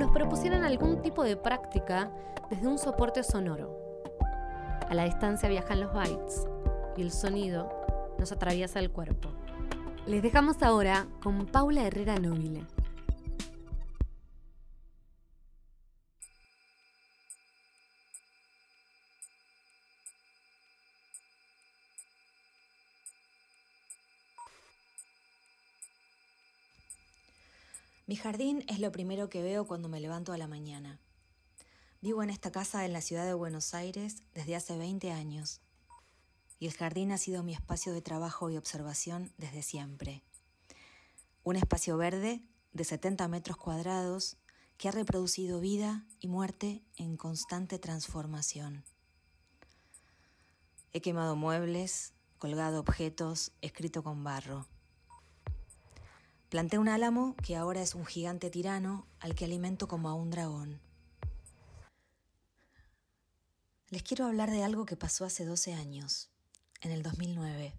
nos propusieran algún tipo de práctica desde un soporte sonoro. A la distancia viajan los bytes y el sonido nos atraviesa el cuerpo. Les dejamos ahora con Paula Herrera Nobile. Mi jardín es lo primero que veo cuando me levanto a la mañana. Vivo en esta casa en la ciudad de Buenos Aires desde hace 20 años y el jardín ha sido mi espacio de trabajo y observación desde siempre. Un espacio verde de 70 metros cuadrados que ha reproducido vida y muerte en constante transformación. He quemado muebles, colgado objetos, escrito con barro. Planté un álamo que ahora es un gigante tirano al que alimento como a un dragón. Les quiero hablar de algo que pasó hace 12 años, en el 2009,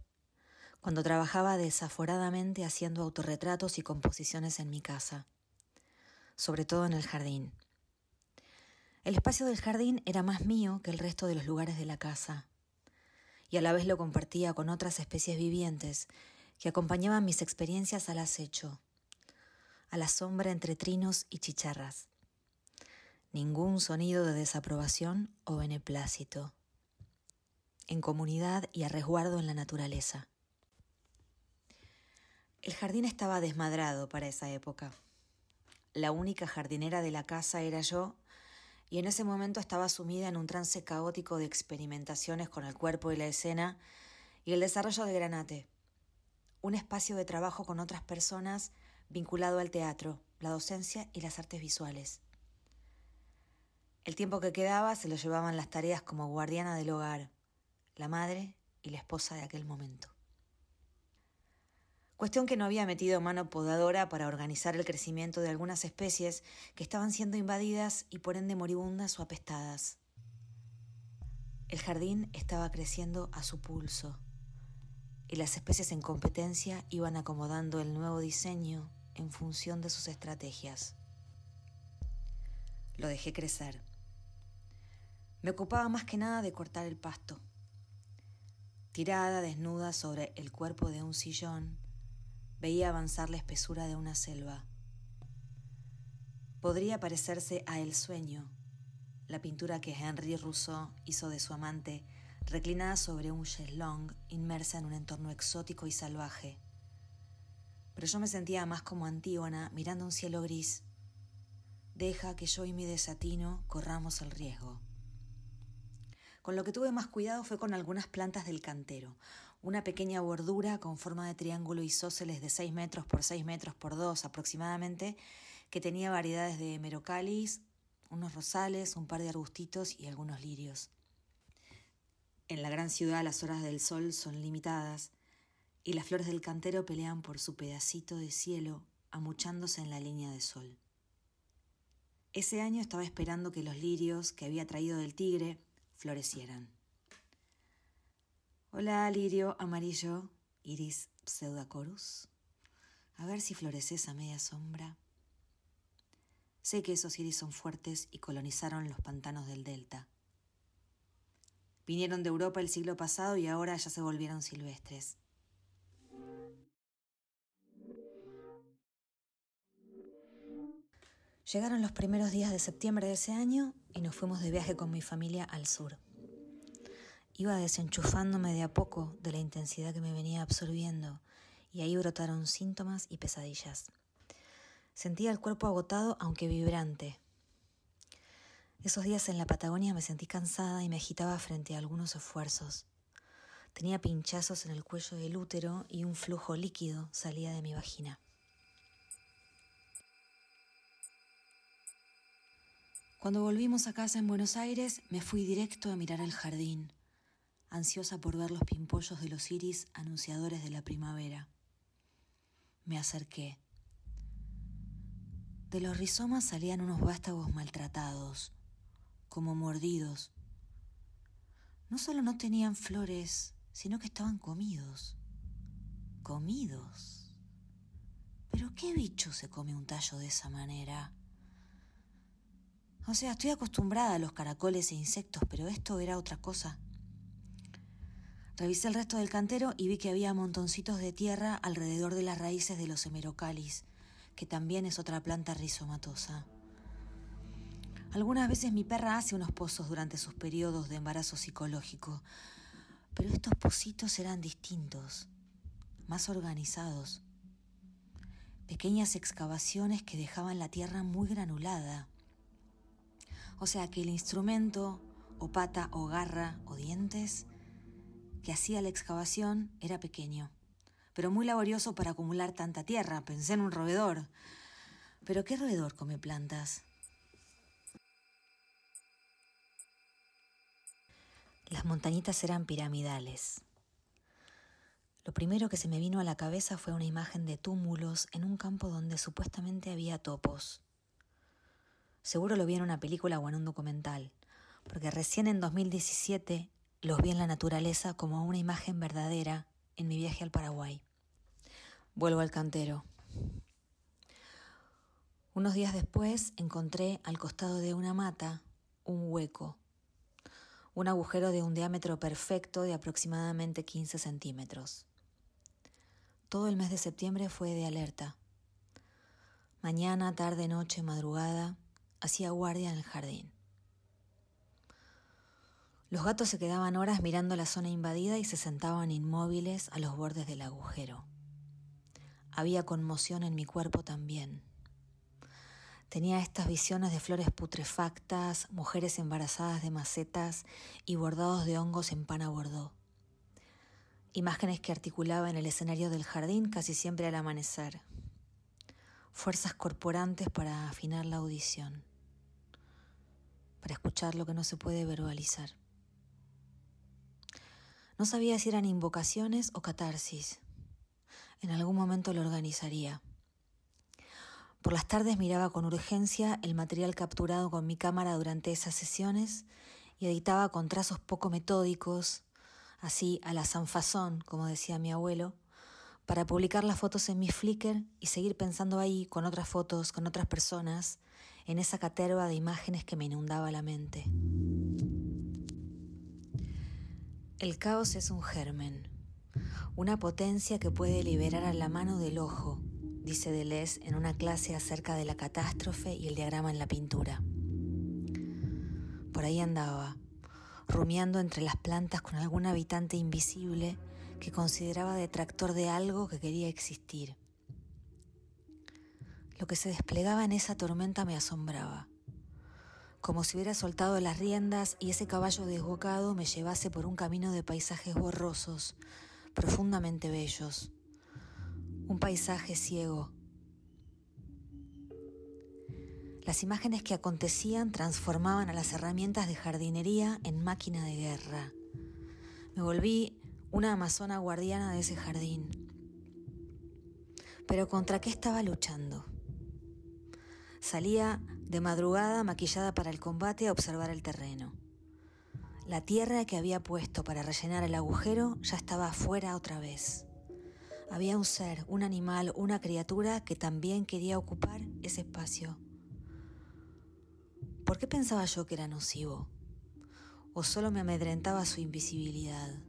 cuando trabajaba desaforadamente haciendo autorretratos y composiciones en mi casa, sobre todo en el jardín. El espacio del jardín era más mío que el resto de los lugares de la casa, y a la vez lo compartía con otras especies vivientes que acompañaban mis experiencias al acecho, a la sombra entre trinos y chicharras. Ningún sonido de desaprobación o beneplácito. En comunidad y a resguardo en la naturaleza. El jardín estaba desmadrado para esa época. La única jardinera de la casa era yo, y en ese momento estaba sumida en un trance caótico de experimentaciones con el cuerpo y la escena y el desarrollo de Granate, un espacio de trabajo con otras personas vinculado al teatro, la docencia y las artes visuales. El tiempo que quedaba se lo llevaban las tareas como guardiana del hogar, la madre y la esposa de aquel momento. Cuestión que no había metido mano podadora para organizar el crecimiento de algunas especies que estaban siendo invadidas y por ende moribundas o apestadas. El jardín estaba creciendo a su pulso y las especies en competencia iban acomodando el nuevo diseño en función de sus estrategias. Lo dejé crecer. Me ocupaba más que nada de cortar el pasto. Tirada desnuda sobre el cuerpo de un sillón, veía avanzar la espesura de una selva. Podría parecerse a El sueño, la pintura que Henri Rousseau hizo de su amante reclinada sobre un cheslong, inmersa en un entorno exótico y salvaje. Pero yo me sentía más como Antígona mirando un cielo gris. Deja que yo y mi desatino corramos el riesgo. Con lo que tuve más cuidado fue con algunas plantas del cantero. Una pequeña bordura con forma de triángulo isósceles de 6 metros por 6 metros por 2 aproximadamente, que tenía variedades de merocalis, unos rosales, un par de arbustitos y algunos lirios. En la gran ciudad las horas del sol son limitadas y las flores del cantero pelean por su pedacito de cielo amuchándose en la línea de sol. Ese año estaba esperando que los lirios que había traído del tigre florecieran. Hola, lirio amarillo, iris pseudacorus. A ver si floreces a media sombra. Sé que esos iris son fuertes y colonizaron los pantanos del delta. Vinieron de Europa el siglo pasado y ahora ya se volvieron silvestres. Llegaron los primeros días de septiembre de ese año y nos fuimos de viaje con mi familia al sur. Iba desenchufándome de a poco de la intensidad que me venía absorbiendo y ahí brotaron síntomas y pesadillas. Sentía el cuerpo agotado aunque vibrante, esos días en la Patagonia me sentí cansada y me agitaba frente a algunos esfuerzos. Tenía pinchazos en el cuello del útero y un flujo líquido salía de mi vagina. Cuando volvimos a casa en Buenos Aires, me fui directo a mirar el jardín, ansiosa por ver los pimpollos de los iris anunciadores de la primavera. Me acerqué. De los rizomas salían unos vástagos maltratados, como mordidos. No solo no tenían flores, sino que estaban comidos. Comidos. Pero ¿qué bicho se come un tallo de esa manera? O sea, estoy acostumbrada a los caracoles e insectos, pero esto era otra cosa. Revisé el resto del cantero y vi que había montoncitos de tierra alrededor de las raíces de los hemerocalis, que también es otra planta rizomatosa. Algunas veces mi perra hace unos pozos durante sus periodos de embarazo psicológico, pero estos pozitos eran distintos, más organizados. Pequeñas excavaciones que dejaban la tierra muy granulada. O sea que el instrumento, o pata, o garra, o dientes, que hacía la excavación era pequeño, pero muy laborioso para acumular tanta tierra. Pensé en un roedor. Pero ¿qué roedor come plantas? Las montañitas eran piramidales. Lo primero que se me vino a la cabeza fue una imagen de túmulos en un campo donde supuestamente había topos. Seguro lo vi en una película o en un documental, porque recién en 2017 los vi en la naturaleza como una imagen verdadera en mi viaje al Paraguay. Vuelvo al cantero. Unos días después encontré al costado de una mata un hueco, un agujero de un diámetro perfecto de aproximadamente 15 centímetros. Todo el mes de septiembre fue de alerta. Mañana, tarde, noche, madrugada, hacía guardia en el jardín. Los gatos se quedaban horas mirando la zona invadida y se sentaban inmóviles a los bordes del agujero. Había conmoción en mi cuerpo también. Tenía estas visiones de flores putrefactas, mujeres embarazadas de macetas y bordados de hongos en pana bordó. Imágenes que articulaba en el escenario del jardín casi siempre al amanecer. Fuerzas corporantes para afinar la audición para escuchar lo que no se puede verbalizar. No sabía si eran invocaciones o catarsis. En algún momento lo organizaría. Por las tardes miraba con urgencia el material capturado con mi cámara durante esas sesiones y editaba con trazos poco metódicos, así a la sanfazón, como decía mi abuelo, para publicar las fotos en mi Flickr y seguir pensando ahí con otras fotos, con otras personas, en esa caterva de imágenes que me inundaba la mente. El caos es un germen, una potencia que puede liberar a la mano del ojo, dice Deleuze en una clase acerca de la catástrofe y el diagrama en la pintura. Por ahí andaba, rumiando entre las plantas con algún habitante invisible que consideraba detractor de algo que quería existir. Lo que se desplegaba en esa tormenta me asombraba, como si hubiera soltado las riendas y ese caballo desbocado me llevase por un camino de paisajes borrosos, profundamente bellos, un paisaje ciego. Las imágenes que acontecían transformaban a las herramientas de jardinería en máquina de guerra. Me volví una amazona guardiana de ese jardín. Pero ¿contra qué estaba luchando? Salía de madrugada maquillada para el combate a observar el terreno. La tierra que había puesto para rellenar el agujero ya estaba afuera otra vez. Había un ser, un animal, una criatura que también quería ocupar ese espacio. ¿Por qué pensaba yo que era nocivo? ¿O solo me amedrentaba su invisibilidad?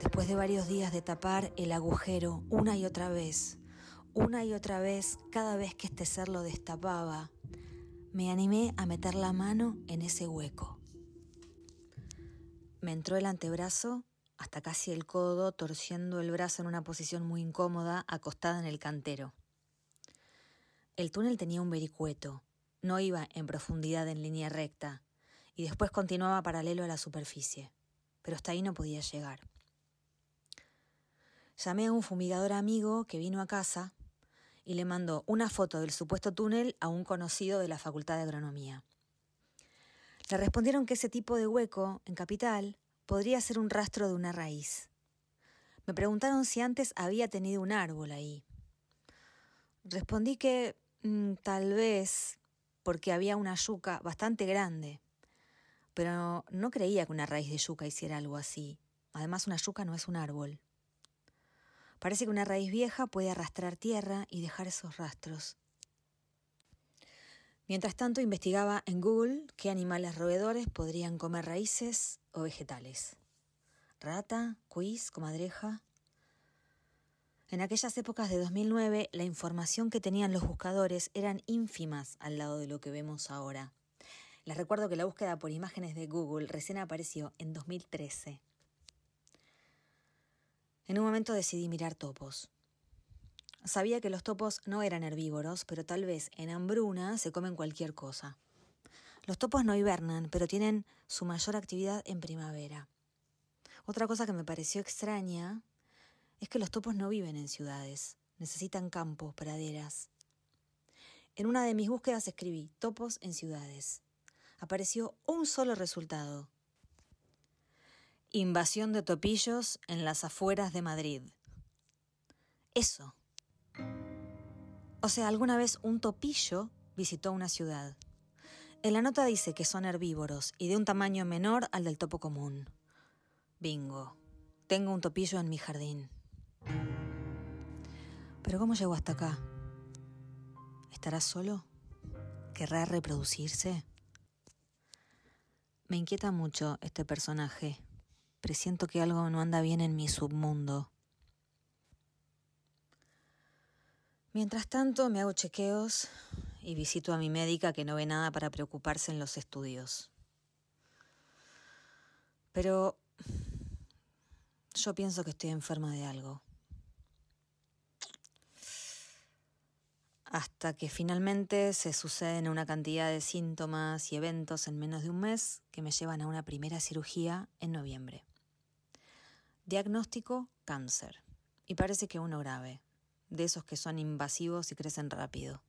Después de varios días de tapar el agujero una y otra vez, una y otra vez, cada vez que este ser lo destapaba, me animé a meter la mano en ese hueco. Me entró el antebrazo hasta casi el codo, torciendo el brazo en una posición muy incómoda, acostada en el cantero. El túnel tenía un vericueto, no iba en profundidad en línea recta, y después continuaba paralelo a la superficie, pero hasta ahí no podía llegar. Llamé a un fumigador amigo que vino a casa y le mandó una foto del supuesto túnel a un conocido de la Facultad de Agronomía. Le respondieron que ese tipo de hueco, en Capital, podría ser un rastro de una raíz. Me preguntaron si antes había tenido un árbol ahí. Respondí que mm, tal vez porque había una yuca bastante grande, pero no creía que una raíz de yuca hiciera algo así. Además, una yuca no es un árbol. Parece que una raíz vieja puede arrastrar tierra y dejar esos rastros. Mientras tanto, investigaba en Google qué animales roedores podrían comer raíces o vegetales. Rata, quiz, comadreja. En aquellas épocas de 2009, la información que tenían los buscadores eran ínfimas al lado de lo que vemos ahora. Les recuerdo que la búsqueda por imágenes de Google recién apareció en 2013. En un momento decidí mirar topos. Sabía que los topos no eran herbívoros, pero tal vez en hambruna se comen cualquier cosa. Los topos no hibernan, pero tienen su mayor actividad en primavera. Otra cosa que me pareció extraña es que los topos no viven en ciudades, necesitan campos, praderas. En una de mis búsquedas escribí topos en ciudades. Apareció un solo resultado, Invasión de topillos en las afueras de Madrid. Eso. O sea, alguna vez un topillo visitó una ciudad. En la nota dice que son herbívoros y de un tamaño menor al del topo común. Bingo. Tengo un topillo en mi jardín. Pero ¿cómo llegó hasta acá? ¿Estará solo? ¿Querrá reproducirse? Me inquieta mucho este personaje Presiento que algo no anda bien en mi submundo. Mientras tanto, me hago chequeos y visito a mi médica que no ve nada para preocuparse en los estudios. Pero yo pienso que estoy enferma de algo. Hasta que finalmente se suceden una cantidad de síntomas y eventos en menos de un mes que me llevan a una primera cirugía en noviembre. Diagnóstico, cáncer. Y parece que uno grave, de esos que son invasivos y crecen rápido.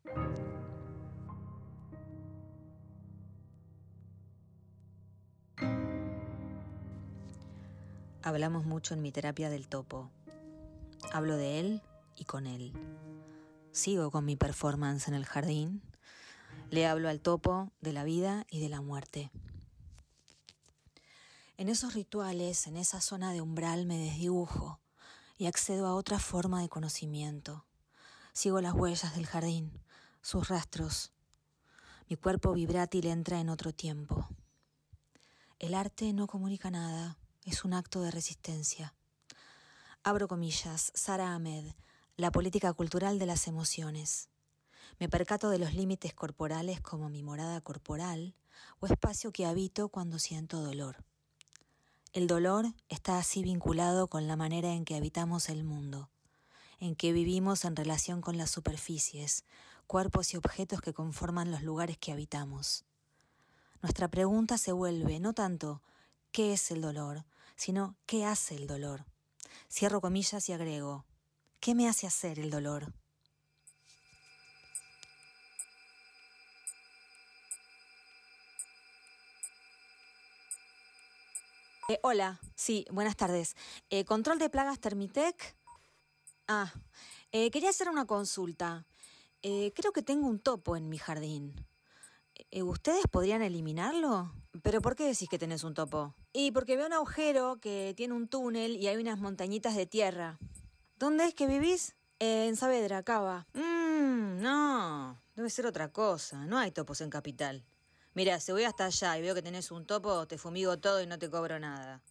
Hablamos mucho en mi terapia del topo. Hablo de él y con él. Sigo con mi performance en el jardín. Le hablo al topo de la vida y de la muerte. En esos rituales, en esa zona de umbral me desdibujo y accedo a otra forma de conocimiento. Sigo las huellas del jardín, sus rastros. Mi cuerpo vibrátil entra en otro tiempo. El arte no comunica nada, es un acto de resistencia. Abro comillas, Sara Ahmed, la política cultural de las emociones. Me percato de los límites corporales como mi morada corporal o espacio que habito cuando siento dolor. El dolor está así vinculado con la manera en que habitamos el mundo, en que vivimos en relación con las superficies, cuerpos y objetos que conforman los lugares que habitamos. Nuestra pregunta se vuelve no tanto ¿qué es el dolor?, sino ¿qué hace el dolor? Cierro comillas y agrego ¿qué me hace hacer el dolor? Eh, hola, sí, buenas tardes. Eh, ¿Control de plagas Termitec? Ah, eh, quería hacer una consulta. creo que tengo un topo en mi jardín. ¿Ustedes podrían eliminarlo? ¿Pero por qué decís que tenés un topo? Y porque veo un agujero que tiene un túnel y hay unas montañitas de tierra. ¿Dónde es que vivís? en Saavedra, Cava. Mmm, no, debe ser otra cosa. No hay topos en Capital. Mira, si voy hasta allá y veo que tenés un topo, te fumigo todo y no te cobro nada.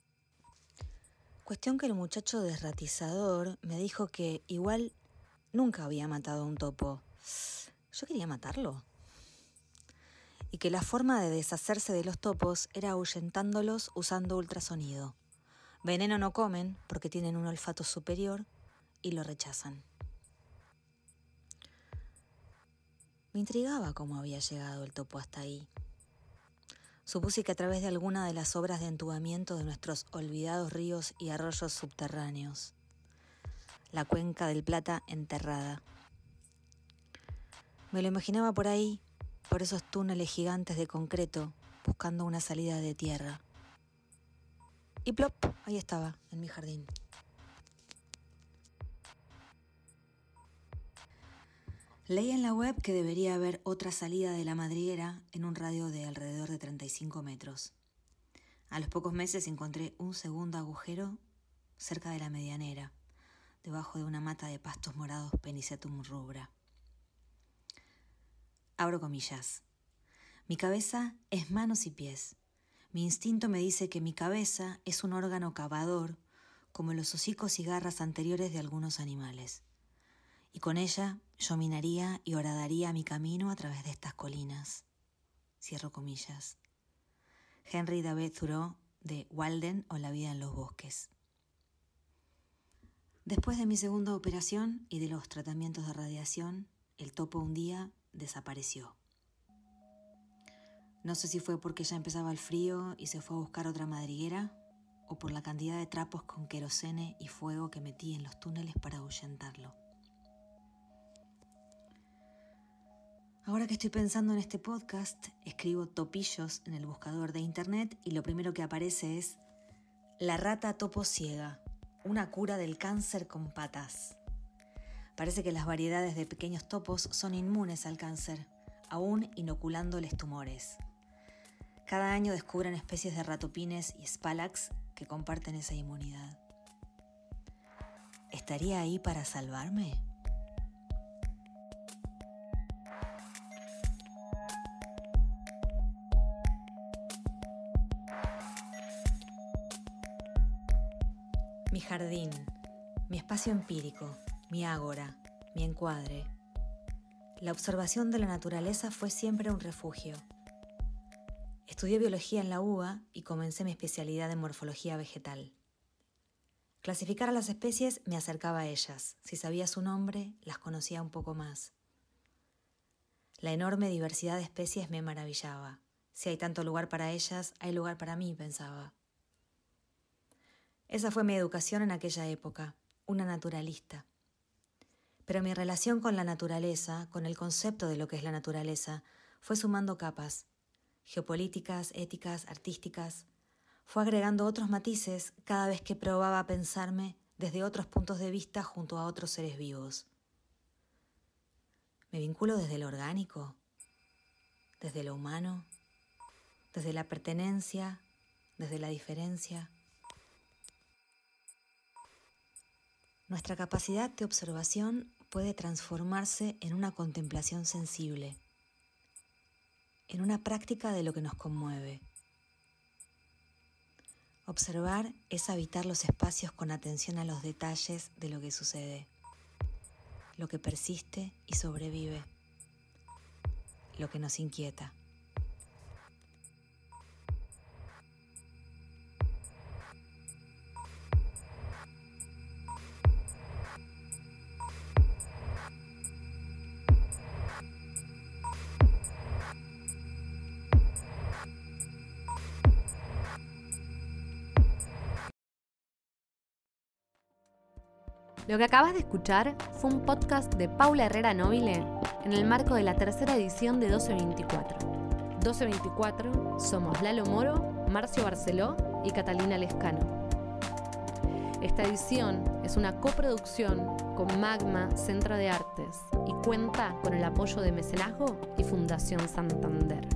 Cuestión que el muchacho desratizador me dijo que igual nunca había matado a un topo. Yo quería matarlo. Y que la forma de deshacerse de los topos era ahuyentándolos usando ultrasonido. Veneno no comen porque tienen un olfato superior y lo rechazan. Me intrigaba cómo había llegado el topo hasta ahí. Supuse que a través de alguna de las obras de entubamiento de nuestros olvidados ríos y arroyos subterráneos. La cuenca del Plata enterrada. Me lo imaginaba por ahí, por esos túneles gigantes de concreto, buscando una salida de tierra. Y plop, ahí estaba, en mi jardín. Leí en la web que debería haber otra salida de la madriguera en un radio de alrededor de 35 metros. A los pocos meses encontré un segundo agujero cerca de la medianera, debajo de una mata de pastos morados Penicetum rubra. Abro comillas. Mi cabeza es manos y pies. Mi instinto me dice que mi cabeza es un órgano cavador, como los hocicos y garras anteriores de algunos animales. Y con ella yo minaría y horadaría mi camino a través de estas colinas. Cierro comillas. Henry David Thoreau de Walden o La vida en los bosques. Después de mi segunda operación y de los tratamientos de radiación, el topo un día desapareció. No sé si fue porque ya empezaba el frío y se fue a buscar otra madriguera, o por la cantidad de trapos con querosene y fuego que metí en los túneles para ahuyentarlo. Ahora que estoy pensando en este podcast, escribo topillos en el buscador de internet y lo primero que aparece es La rata topo ciega, una cura del cáncer con patas. Parece que las variedades de pequeños topos son inmunes al cáncer, aún inoculándoles tumores. Cada año descubren especies de ratopines y spalax que comparten esa inmunidad. ¿Estaría ahí para salvarme? Mi jardín, mi espacio empírico, mi ágora, mi encuadre. La observación de la naturaleza fue siempre un refugio. Estudié biología en la UBA y comencé mi especialidad en morfología vegetal. Clasificar a las especies me acercaba a ellas. Si sabía su nombre, las conocía un poco más. La enorme diversidad de especies me maravillaba. Si hay tanto lugar para ellas, hay lugar para mí, pensaba. Esa fue mi educación en aquella época, una naturalista. Pero mi relación con la naturaleza, con el concepto de lo que es la naturaleza, fue sumando capas, geopolíticas, éticas, artísticas. Fue agregando otros matices cada vez que probaba pensarme desde otros puntos de vista junto a otros seres vivos. Me vinculo desde lo orgánico, desde lo humano, desde la pertenencia, desde la diferencia. Nuestra capacidad de observación puede transformarse en una contemplación sensible, en una práctica de lo que nos conmueve. Observar es habitar los espacios con atención a los detalles de lo que sucede, lo que persiste y sobrevive, lo que nos inquieta. Lo que acabas de escuchar fue un podcast de Paula Herrera Nobile en el marco de la tercera edición de 1224. 1224 somos Lalo Moro, Marcio Barceló y Catalina Lescano. Esta edición es una coproducción con Magma Centro de Artes y cuenta con el apoyo de Mecenazgo y Fundación Santander.